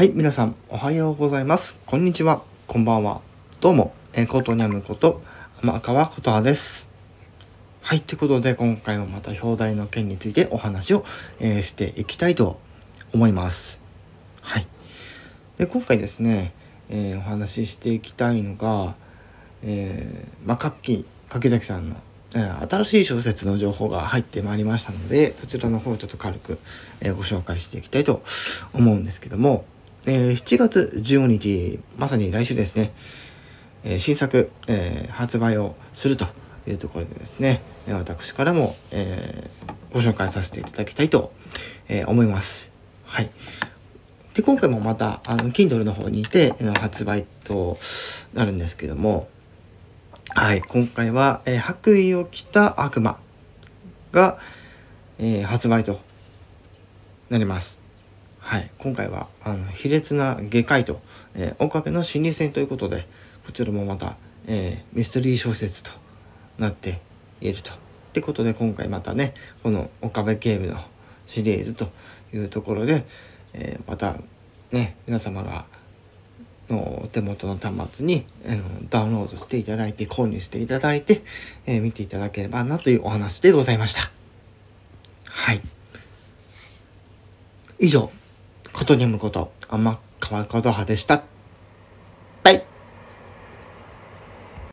はい、皆さん、おはようございます。こんにちは。こんばんは。どうも、えー、コートニャムこと、天川琴葉です。はい、ということで、今回もまた表題の件についてお話を、えー、していきたいと思います。はい。で、今回ですね、えー、お話ししていきたいのが、えー、まあ、かっき、柿崎さんのえ新しい小説の情報が入ってまいりましたので、そちらの方をちょっと軽く、えご紹介していきたいと思うんですけども、えー、7月15日、まさに来週ですね、えー、新作、えー、発売をするというところでですね、私からも、えご紹介させていただきたいと、え思います。はい。で、今回もまた、あの、Kindle の方にいて、発売となるんですけども、はい、今回は、え白衣を着た悪魔が、え発売となります。はい、今回はあの卑劣な外科医と、えー、岡部の心理戦ということでこちらもまた、えー、ミステリー小説となっていると。ってことで今回またねこの岡部警部のシリーズというところで、えー、またね皆様がのお手元の端末に、えー、ダウンロードしていただいて購入していただいて、えー、見ていただければなというお話でございました。はい。以上、ことにむこと、あんま川ことはでした。